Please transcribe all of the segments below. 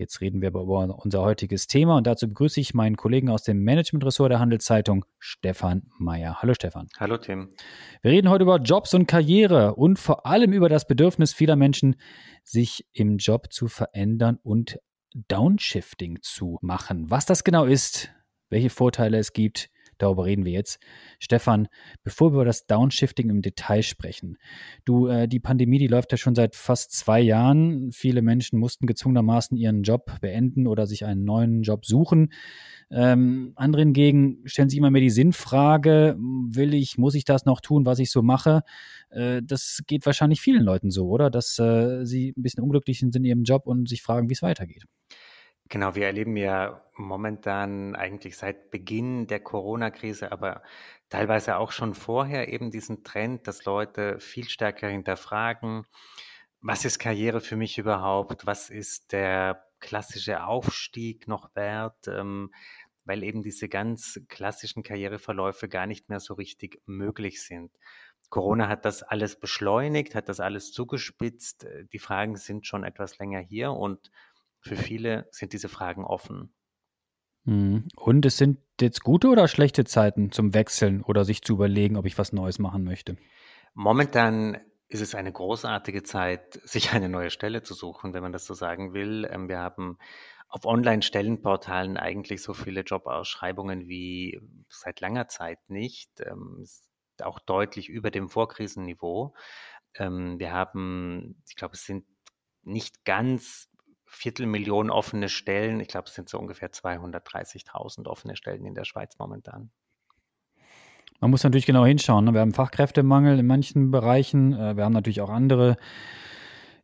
Jetzt reden wir über unser heutiges Thema und dazu begrüße ich meinen Kollegen aus dem Managementressort der Handelszeitung, Stefan Mayer. Hallo Stefan. Hallo Tim. Wir reden heute über Jobs und Karriere und vor allem über das Bedürfnis vieler Menschen, sich im Job zu verändern und Downshifting zu machen. Was das genau ist, welche Vorteile es gibt, Darüber reden wir jetzt. Stefan, bevor wir über das Downshifting im Detail sprechen. Du, äh, die Pandemie, die läuft ja schon seit fast zwei Jahren. Viele Menschen mussten gezwungenermaßen ihren Job beenden oder sich einen neuen Job suchen. Ähm, andere hingegen stellen sich immer mehr die Sinnfrage, will ich, muss ich das noch tun, was ich so mache? Äh, das geht wahrscheinlich vielen Leuten so, oder? Dass äh, sie ein bisschen unglücklich sind in ihrem Job und sich fragen, wie es weitergeht. Genau, wir erleben ja momentan eigentlich seit Beginn der Corona-Krise, aber teilweise auch schon vorher eben diesen Trend, dass Leute viel stärker hinterfragen, was ist Karriere für mich überhaupt? Was ist der klassische Aufstieg noch wert? Ähm, weil eben diese ganz klassischen Karriereverläufe gar nicht mehr so richtig möglich sind. Corona hat das alles beschleunigt, hat das alles zugespitzt. Die Fragen sind schon etwas länger hier und für viele sind diese Fragen offen. Mhm. Und es sind jetzt gute oder schlechte Zeiten zum Wechseln oder sich zu überlegen, ob ich was Neues machen möchte? Momentan ist es eine großartige Zeit, sich eine neue Stelle zu suchen, wenn man das so sagen will. Ähm, wir haben auf Online-Stellenportalen eigentlich so viele Jobausschreibungen wie seit langer Zeit nicht. Ähm, auch deutlich über dem Vorkrisenniveau. Ähm, wir haben, ich glaube, es sind nicht ganz Viertelmillion offene Stellen. Ich glaube, es sind so ungefähr 230.000 offene Stellen in der Schweiz momentan. Man muss natürlich genau hinschauen. Ne? Wir haben Fachkräftemangel in manchen Bereichen. Äh, wir haben natürlich auch andere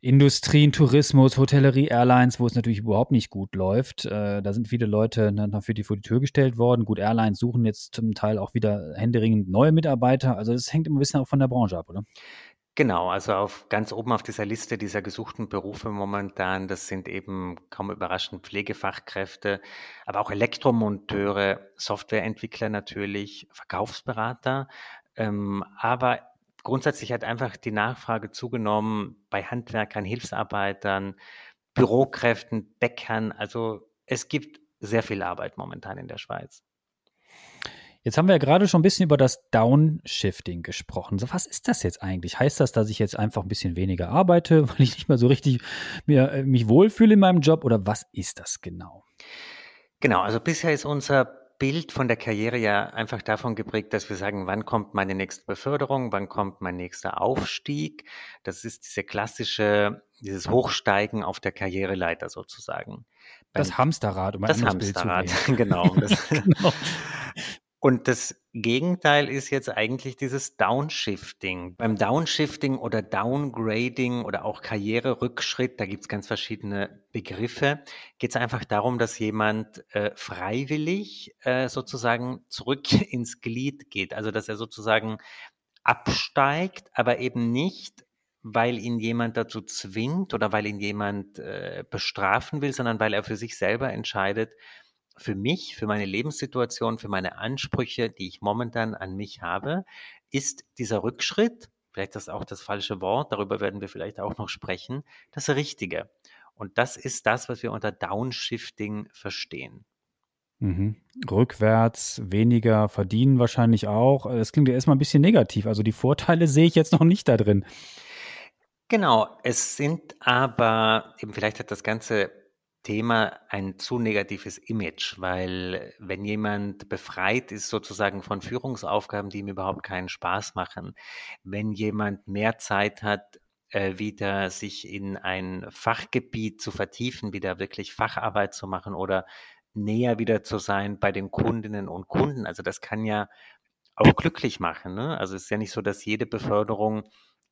Industrien, Tourismus, Hotellerie, Airlines, wo es natürlich überhaupt nicht gut läuft. Äh, da sind viele Leute dafür die vor die Tür gestellt worden. Gut, Airlines suchen jetzt zum Teil auch wieder händeringend neue Mitarbeiter. Also es hängt immer ein bisschen auch von der Branche ab, oder? Genau, also auf ganz oben auf dieser Liste dieser gesuchten Berufe momentan, das sind eben kaum überraschend Pflegefachkräfte, aber auch Elektromonteure, Softwareentwickler natürlich, Verkaufsberater. Ähm, aber grundsätzlich hat einfach die Nachfrage zugenommen bei Handwerkern, Hilfsarbeitern, Bürokräften, Bäckern. Also es gibt sehr viel Arbeit momentan in der Schweiz. Jetzt haben wir ja gerade schon ein bisschen über das Downshifting gesprochen. So, was ist das jetzt eigentlich? Heißt das, dass ich jetzt einfach ein bisschen weniger arbeite, weil ich nicht mehr so richtig mir, äh, mich wohlfühle in meinem Job? Oder was ist das genau? Genau, also bisher ist unser Bild von der Karriere ja einfach davon geprägt, dass wir sagen, wann kommt meine nächste Beförderung, wann kommt mein nächster Aufstieg. Das ist diese klassische, dieses Hochsteigen auf der Karriereleiter sozusagen. Das Hamsterrad, um ein das Hamsterrad, genau. Das, genau. Und das Gegenteil ist jetzt eigentlich dieses Downshifting. Beim Downshifting oder Downgrading oder auch Karriererückschritt, da gibt es ganz verschiedene Begriffe, geht es einfach darum, dass jemand äh, freiwillig äh, sozusagen zurück ins Glied geht. Also dass er sozusagen absteigt, aber eben nicht, weil ihn jemand dazu zwingt oder weil ihn jemand äh, bestrafen will, sondern weil er für sich selber entscheidet, für mich, für meine Lebenssituation, für meine Ansprüche, die ich momentan an mich habe, ist dieser Rückschritt, vielleicht das auch das falsche Wort, darüber werden wir vielleicht auch noch sprechen, das Richtige. Und das ist das, was wir unter Downshifting verstehen. Mhm. Rückwärts, weniger verdienen wahrscheinlich auch. Das klingt ja erstmal ein bisschen negativ. Also die Vorteile sehe ich jetzt noch nicht da drin. Genau, es sind aber, eben vielleicht hat das Ganze Thema ein zu negatives Image, weil wenn jemand befreit ist sozusagen von Führungsaufgaben, die ihm überhaupt keinen Spaß machen, wenn jemand mehr Zeit hat, äh, wieder sich in ein Fachgebiet zu vertiefen, wieder wirklich Facharbeit zu machen oder näher wieder zu sein bei den Kundinnen und Kunden. Also das kann ja auch glücklich machen. Ne? Also es ist ja nicht so, dass jede Beförderung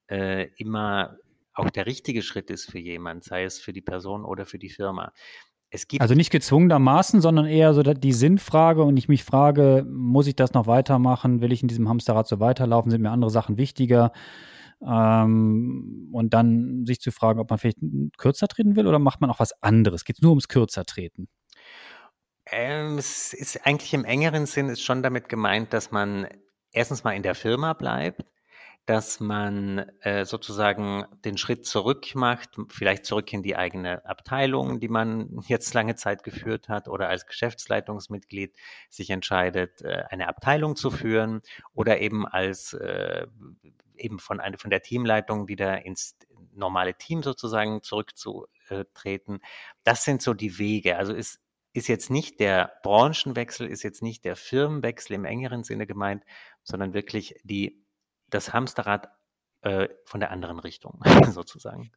äh, immer auch der richtige Schritt ist für jemand, sei es für die Person oder für die Firma. es gibt. Also nicht gezwungenermaßen, sondern eher so die Sinnfrage und ich mich frage, muss ich das noch weitermachen? Will ich in diesem Hamsterrad so weiterlaufen? Sind mir andere Sachen wichtiger? Ähm, und dann sich zu fragen, ob man vielleicht kürzer treten will oder macht man auch was anderes? Geht es nur ums kürzer treten? Ähm, es ist eigentlich im engeren Sinn ist schon damit gemeint, dass man erstens mal in der Firma bleibt, dass man äh, sozusagen den Schritt zurück macht, vielleicht zurück in die eigene Abteilung, die man jetzt lange Zeit geführt hat, oder als Geschäftsleitungsmitglied sich entscheidet, äh, eine Abteilung zu führen oder eben als äh, eben von, eine, von der Teamleitung wieder ins normale Team sozusagen zurückzutreten. Das sind so die Wege. Also ist, ist jetzt nicht der Branchenwechsel, ist jetzt nicht der Firmenwechsel im engeren Sinne gemeint, sondern wirklich die das Hamsterrad äh, von der anderen Richtung sozusagen.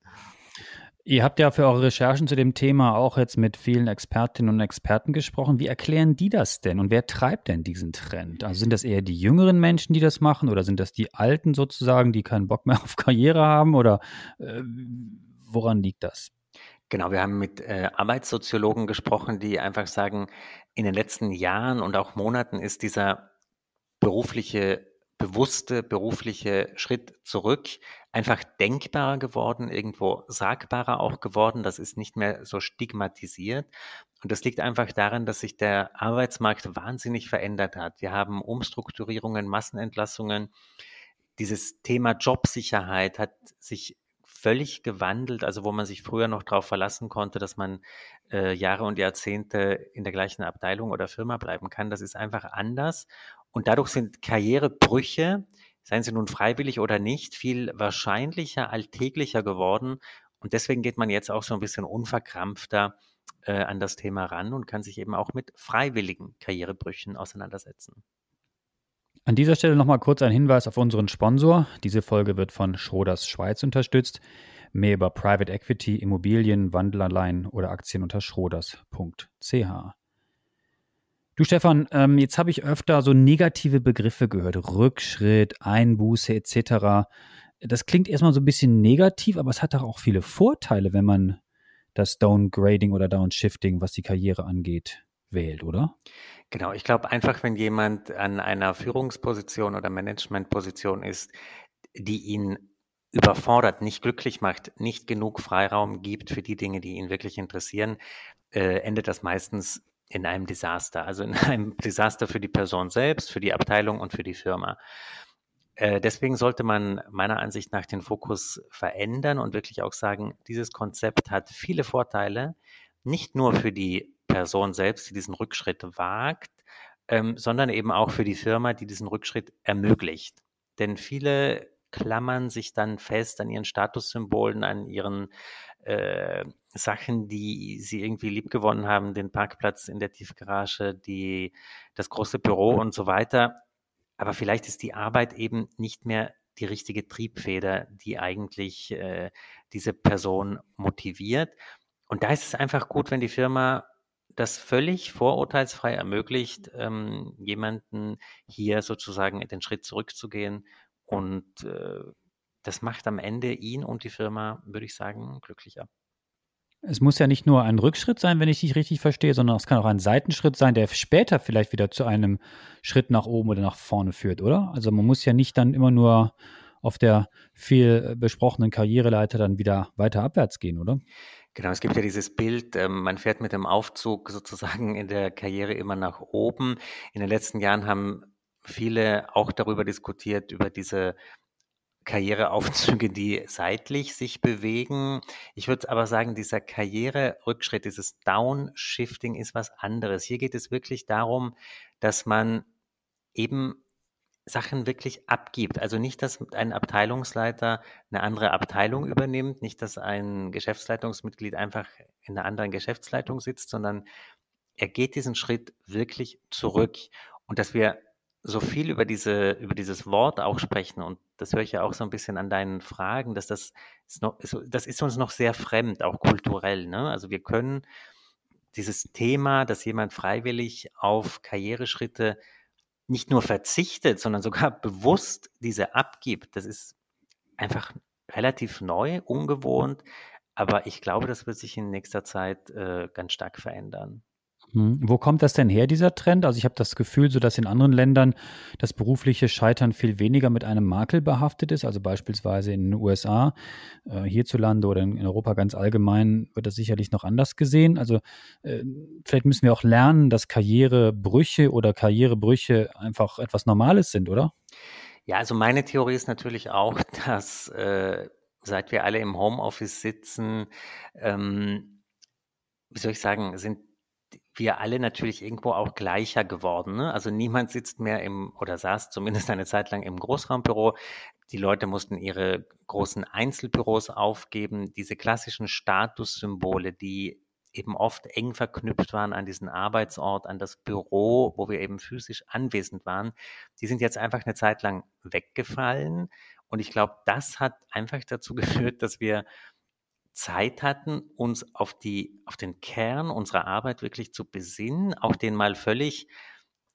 Ihr habt ja für eure Recherchen zu dem Thema auch jetzt mit vielen Expertinnen und Experten gesprochen. Wie erklären die das denn und wer treibt denn diesen Trend? Also sind das eher die jüngeren Menschen, die das machen oder sind das die Alten sozusagen, die keinen Bock mehr auf Karriere haben oder äh, woran liegt das? Genau, wir haben mit äh, Arbeitssoziologen gesprochen, die einfach sagen, in den letzten Jahren und auch Monaten ist dieser berufliche bewusste berufliche Schritt zurück einfach denkbarer geworden, irgendwo sagbarer auch geworden. Das ist nicht mehr so stigmatisiert. Und das liegt einfach daran, dass sich der Arbeitsmarkt wahnsinnig verändert hat. Wir haben Umstrukturierungen, Massenentlassungen. Dieses Thema Jobsicherheit hat sich völlig gewandelt, also wo man sich früher noch darauf verlassen konnte, dass man äh, Jahre und Jahrzehnte in der gleichen Abteilung oder Firma bleiben kann. Das ist einfach anders. Und dadurch sind Karrierebrüche, seien sie nun freiwillig oder nicht, viel wahrscheinlicher, alltäglicher geworden. Und deswegen geht man jetzt auch so ein bisschen unverkrampfter äh, an das Thema ran und kann sich eben auch mit freiwilligen Karrierebrüchen auseinandersetzen. An dieser Stelle nochmal kurz ein Hinweis auf unseren Sponsor. Diese Folge wird von Schroders Schweiz unterstützt. Mehr über Private Equity, Immobilien, Wandelanleihen oder Aktien unter schroders.ch. Du Stefan, ähm, jetzt habe ich öfter so negative Begriffe gehört, Rückschritt, Einbuße etc. Das klingt erstmal so ein bisschen negativ, aber es hat doch auch viele Vorteile, wenn man das Downgrading oder Downshifting, was die Karriere angeht, wählt, oder? Genau, ich glaube einfach, wenn jemand an einer Führungsposition oder Managementposition ist, die ihn überfordert, nicht glücklich macht, nicht genug Freiraum gibt für die Dinge, die ihn wirklich interessieren, äh, endet das meistens in einem Desaster, also in einem Desaster für die Person selbst, für die Abteilung und für die Firma. Äh, deswegen sollte man meiner Ansicht nach den Fokus verändern und wirklich auch sagen, dieses Konzept hat viele Vorteile, nicht nur für die Person selbst, die diesen Rückschritt wagt, ähm, sondern eben auch für die Firma, die diesen Rückschritt ermöglicht. Denn viele klammern sich dann fest an ihren Statussymbolen, an ihren äh, Sachen, die sie irgendwie liebgewonnen haben, den Parkplatz in der Tiefgarage, die, das große Büro und so weiter. Aber vielleicht ist die Arbeit eben nicht mehr die richtige Triebfeder, die eigentlich äh, diese Person motiviert. Und da ist es einfach gut, wenn die Firma das völlig vorurteilsfrei ermöglicht, ähm, jemanden hier sozusagen den Schritt zurückzugehen. Und äh, das macht am Ende ihn und die Firma, würde ich sagen, glücklicher. Es muss ja nicht nur ein Rückschritt sein, wenn ich dich richtig verstehe, sondern es kann auch ein Seitenschritt sein, der später vielleicht wieder zu einem Schritt nach oben oder nach vorne führt, oder? Also man muss ja nicht dann immer nur auf der viel besprochenen Karriereleiter dann wieder weiter abwärts gehen, oder? Genau, es gibt ja dieses Bild, ähm, man fährt mit dem Aufzug sozusagen in der Karriere immer nach oben. In den letzten Jahren haben viele auch darüber diskutiert, über diese Karriereaufzüge, die seitlich sich bewegen. Ich würde aber sagen, dieser Karriererückschritt, dieses Downshifting ist was anderes. Hier geht es wirklich darum, dass man eben Sachen wirklich abgibt. Also nicht, dass ein Abteilungsleiter eine andere Abteilung übernimmt, nicht, dass ein Geschäftsleitungsmitglied einfach in einer anderen Geschäftsleitung sitzt, sondern er geht diesen Schritt wirklich zurück. Und dass wir so viel über diese, über dieses Wort auch sprechen und das höre ich ja auch so ein bisschen an deinen Fragen, dass das ist noch, das ist uns noch sehr fremd, auch kulturell. Ne? Also wir können dieses Thema, dass jemand freiwillig auf Karriereschritte nicht nur verzichtet, sondern sogar bewusst diese abgibt, das ist einfach relativ neu, ungewohnt, Aber ich glaube, das wird sich in nächster Zeit äh, ganz stark verändern. Hm. Wo kommt das denn her, dieser Trend? Also ich habe das Gefühl, so dass in anderen Ländern das berufliche Scheitern viel weniger mit einem Makel behaftet ist, also beispielsweise in den USA, äh, hierzulande oder in, in, Europa ganz allgemein wird das sicherlich noch anders gesehen. Also äh, vielleicht müssen wir auch lernen, dass Karrierebrüche oder Karrierebrüche einfach etwas Normales sind, oder? Ja, also meine Theorie ist natürlich auch, dass äh, seit wir alle im Homeoffice sitzen, ähm, wie soll ich sagen, sind wir alle natürlich irgendwo auch gleicher geworden. Ne? Also niemand sitzt mehr im oder saß zumindest eine Zeit lang im Großraumbüro. Die Leute mussten ihre großen Einzelbüros aufgeben. Diese klassischen Statussymbole, die eben oft eng verknüpft waren an diesen Arbeitsort, an das Büro, wo wir eben physisch anwesend waren, die sind jetzt einfach eine Zeit lang weggefallen. Und ich glaube, das hat einfach dazu geführt, dass wir Zeit hatten, uns auf die, auf den Kern unserer Arbeit wirklich zu besinnen, auch den mal völlig,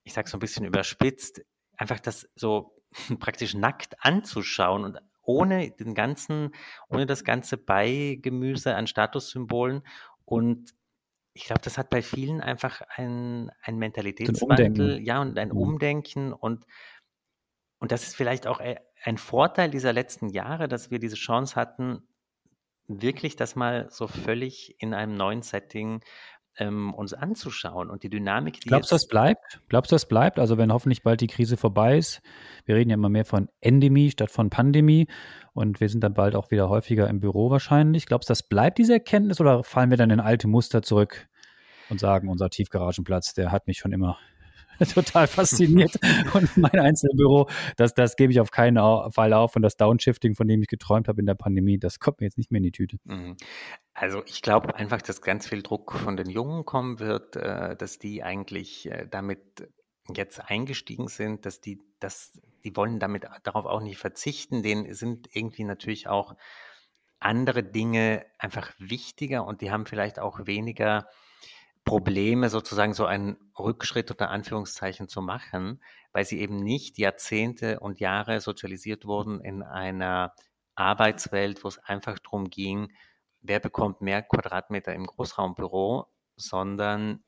ich sage so ein bisschen überspitzt, einfach das so praktisch nackt anzuschauen und ohne den ganzen, ohne das ganze Beigemüse an Statussymbolen. Und ich glaube, das hat bei vielen einfach ein, ein Mentalitätswandel, ja, und ein mhm. Umdenken und, und das ist vielleicht auch äh, ein Vorteil dieser letzten Jahre, dass wir diese Chance hatten, wirklich das mal so völlig in einem neuen Setting ähm, uns anzuschauen und die Dynamik, die Glaubst du, das bleibt? Glaubst du, das bleibt? Also wenn hoffentlich bald die Krise vorbei ist, wir reden ja immer mehr von Endemie statt von Pandemie und wir sind dann bald auch wieder häufiger im Büro wahrscheinlich. Glaubst du, das bleibt diese Erkenntnis oder fallen wir dann in alte Muster zurück und sagen, unser Tiefgaragenplatz, der hat mich schon immer total fasziniert. und mein Einzelbüro, das, das gebe ich auf keinen Fall auf. Und das Downshifting, von dem ich geträumt habe in der Pandemie, das kommt mir jetzt nicht mehr in die Tüte. Mhm. Also ich glaube einfach, dass ganz viel Druck von den Jungen kommen wird, äh, dass die eigentlich äh, damit jetzt eingestiegen sind, dass die, dass die wollen damit darauf auch nicht verzichten. Denen sind irgendwie natürlich auch andere Dinge einfach wichtiger und die haben vielleicht auch weniger Probleme, sozusagen so einen Rückschritt unter Anführungszeichen zu machen, weil sie eben nicht Jahrzehnte und Jahre sozialisiert wurden in einer Arbeitswelt, wo es einfach darum ging, wer bekommt mehr Quadratmeter im Großraumbüro, sondern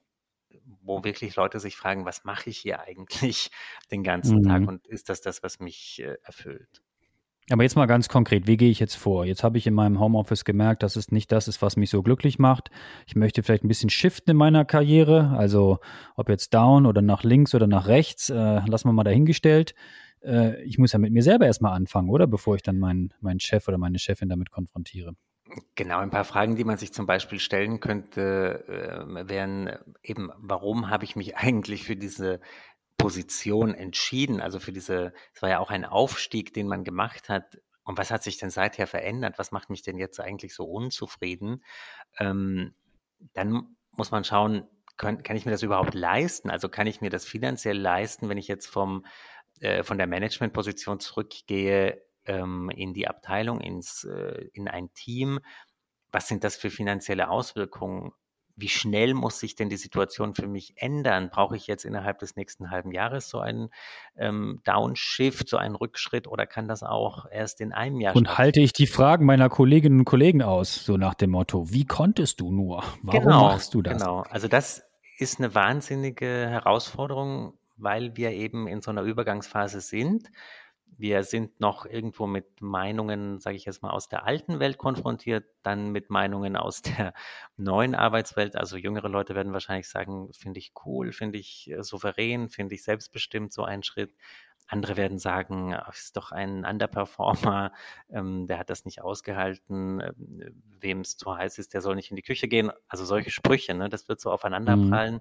wo wirklich Leute sich fragen, was mache ich hier eigentlich den ganzen mhm. Tag und ist das das, was mich äh, erfüllt? Aber jetzt mal ganz konkret, wie gehe ich jetzt vor? Jetzt habe ich in meinem Homeoffice gemerkt, dass es nicht das ist, was mich so glücklich macht. Ich möchte vielleicht ein bisschen shiften in meiner Karriere, also ob jetzt down oder nach links oder nach rechts, äh, lassen wir mal dahingestellt. Äh, ich muss ja mit mir selber erstmal anfangen, oder? Bevor ich dann meinen, meinen Chef oder meine Chefin damit konfrontiere. Genau, ein paar Fragen, die man sich zum Beispiel stellen könnte, äh, wären eben, warum habe ich mich eigentlich für diese Position entschieden, also für diese, es war ja auch ein Aufstieg, den man gemacht hat. Und was hat sich denn seither verändert? Was macht mich denn jetzt eigentlich so unzufrieden? Ähm, dann muss man schauen, kann, kann ich mir das überhaupt leisten? Also kann ich mir das finanziell leisten, wenn ich jetzt vom, äh, von der Managementposition zurückgehe ähm, in die Abteilung, ins, äh, in ein Team? Was sind das für finanzielle Auswirkungen? Wie schnell muss sich denn die Situation für mich ändern? Brauche ich jetzt innerhalb des nächsten halben Jahres so einen ähm, Downshift, so einen Rückschritt oder kann das auch erst in einem Jahr Und halte ich die Fragen meiner Kolleginnen und Kollegen aus, so nach dem Motto, wie konntest du nur? Warum genau, machst du das? Genau, also das ist eine wahnsinnige Herausforderung, weil wir eben in so einer Übergangsphase sind wir sind noch irgendwo mit Meinungen, sage ich jetzt mal, aus der alten Welt konfrontiert, dann mit Meinungen aus der neuen Arbeitswelt. Also jüngere Leute werden wahrscheinlich sagen, finde ich cool, finde ich äh, souverän, finde ich selbstbestimmt so einen Schritt. Andere werden sagen, ist doch ein Underperformer, ähm, der hat das nicht ausgehalten, äh, wem es zu heiß ist, der soll nicht in die Küche gehen. Also solche Sprüche, ne, das wird so aufeinanderprallen. Mhm.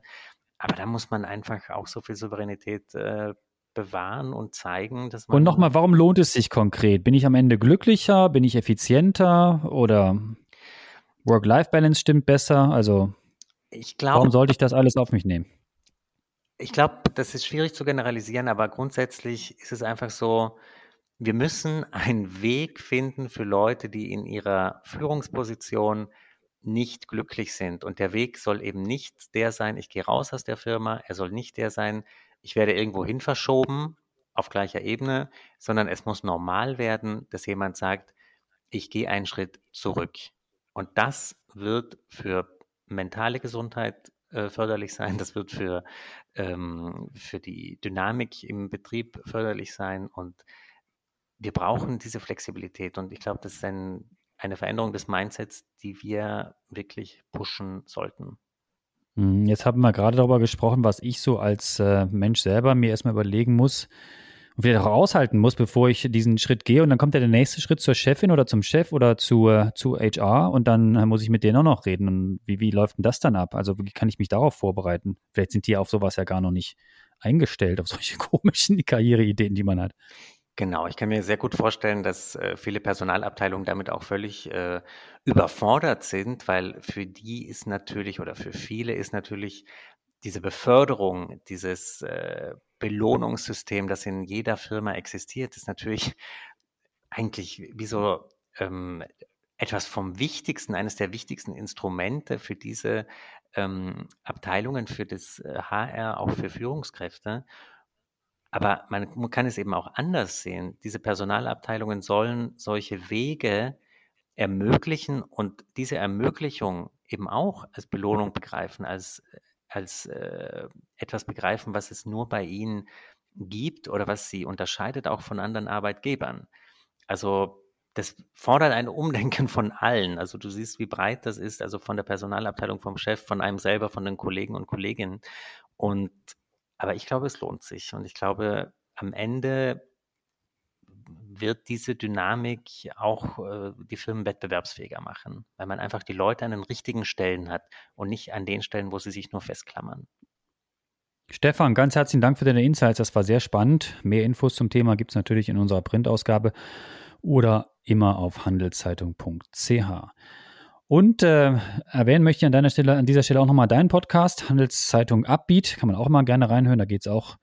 Aber da muss man einfach auch so viel Souveränität äh, bewahren und zeigen, dass man. Und nochmal, warum lohnt es sich konkret? Bin ich am Ende glücklicher? Bin ich effizienter? Oder Work-Life-Balance stimmt besser? Also, glaub, warum sollte ich das alles auf mich nehmen? Ich glaube, das ist schwierig zu generalisieren, aber grundsätzlich ist es einfach so, wir müssen einen Weg finden für Leute, die in ihrer Führungsposition nicht glücklich sind. Und der Weg soll eben nicht der sein, ich gehe raus aus der Firma, er soll nicht der sein, ich werde irgendwo hin verschoben auf gleicher Ebene, sondern es muss normal werden, dass jemand sagt, ich gehe einen Schritt zurück. Und das wird für mentale Gesundheit äh, förderlich sein, das wird für, ähm, für die Dynamik im Betrieb förderlich sein und wir brauchen diese Flexibilität und ich glaube, das ist ein, eine Veränderung des Mindsets, die wir wirklich pushen sollten. Hm, jetzt haben wir gerade darüber gesprochen, was ich so als äh, Mensch selber mir erstmal überlegen muss und vielleicht auch aushalten muss, bevor ich diesen Schritt gehe. Und dann kommt ja der nächste Schritt zur Chefin oder zum Chef oder zu, äh, zu HR und dann äh, muss ich mit denen auch noch reden. Und wie, wie läuft denn das dann ab? Also wie kann ich mich darauf vorbereiten? Vielleicht sind die auf sowas ja gar noch nicht eingestellt, auf solche komischen Karriereideen, die man hat. Genau, ich kann mir sehr gut vorstellen, dass äh, viele Personalabteilungen damit auch völlig äh, überfordert sind, weil für die ist natürlich oder für viele ist natürlich diese Beförderung, dieses äh, Belohnungssystem, das in jeder Firma existiert, ist natürlich eigentlich wie so ähm, etwas vom wichtigsten, eines der wichtigsten Instrumente für diese ähm, Abteilungen, für das HR, äh, auch für Führungskräfte. Aber man kann es eben auch anders sehen. Diese Personalabteilungen sollen solche Wege ermöglichen und diese Ermöglichung eben auch als Belohnung begreifen, als, als äh, etwas begreifen, was es nur bei ihnen gibt oder was sie unterscheidet auch von anderen Arbeitgebern. Also das fordert ein Umdenken von allen. Also du siehst, wie breit das ist, also von der Personalabteilung, vom Chef, von einem selber, von den Kollegen und Kolleginnen. Und aber ich glaube, es lohnt sich. Und ich glaube, am Ende wird diese Dynamik auch äh, die Firmen wettbewerbsfähiger machen, weil man einfach die Leute an den richtigen Stellen hat und nicht an den Stellen, wo sie sich nur festklammern. Stefan, ganz herzlichen Dank für deine Insights. Das war sehr spannend. Mehr Infos zum Thema gibt es natürlich in unserer Printausgabe oder immer auf handelszeitung.ch. Und äh, erwähnen möchte ich an deiner Stelle, an dieser Stelle auch nochmal deinen Podcast, Handelszeitung Upbeat. Kann man auch immer gerne reinhören. Da geht es auch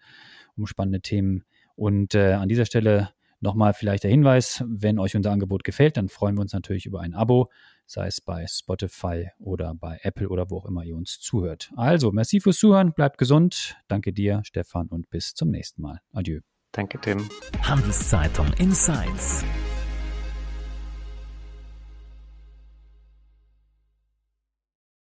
um spannende Themen. Und äh, an dieser Stelle nochmal vielleicht der Hinweis, wenn euch unser Angebot gefällt, dann freuen wir uns natürlich über ein Abo, sei es bei Spotify oder bei Apple oder wo auch immer ihr uns zuhört. Also, merci fürs Zuhören, bleibt gesund. Danke dir, Stefan, und bis zum nächsten Mal. Adieu. Danke, Tim. Handelszeitung Insights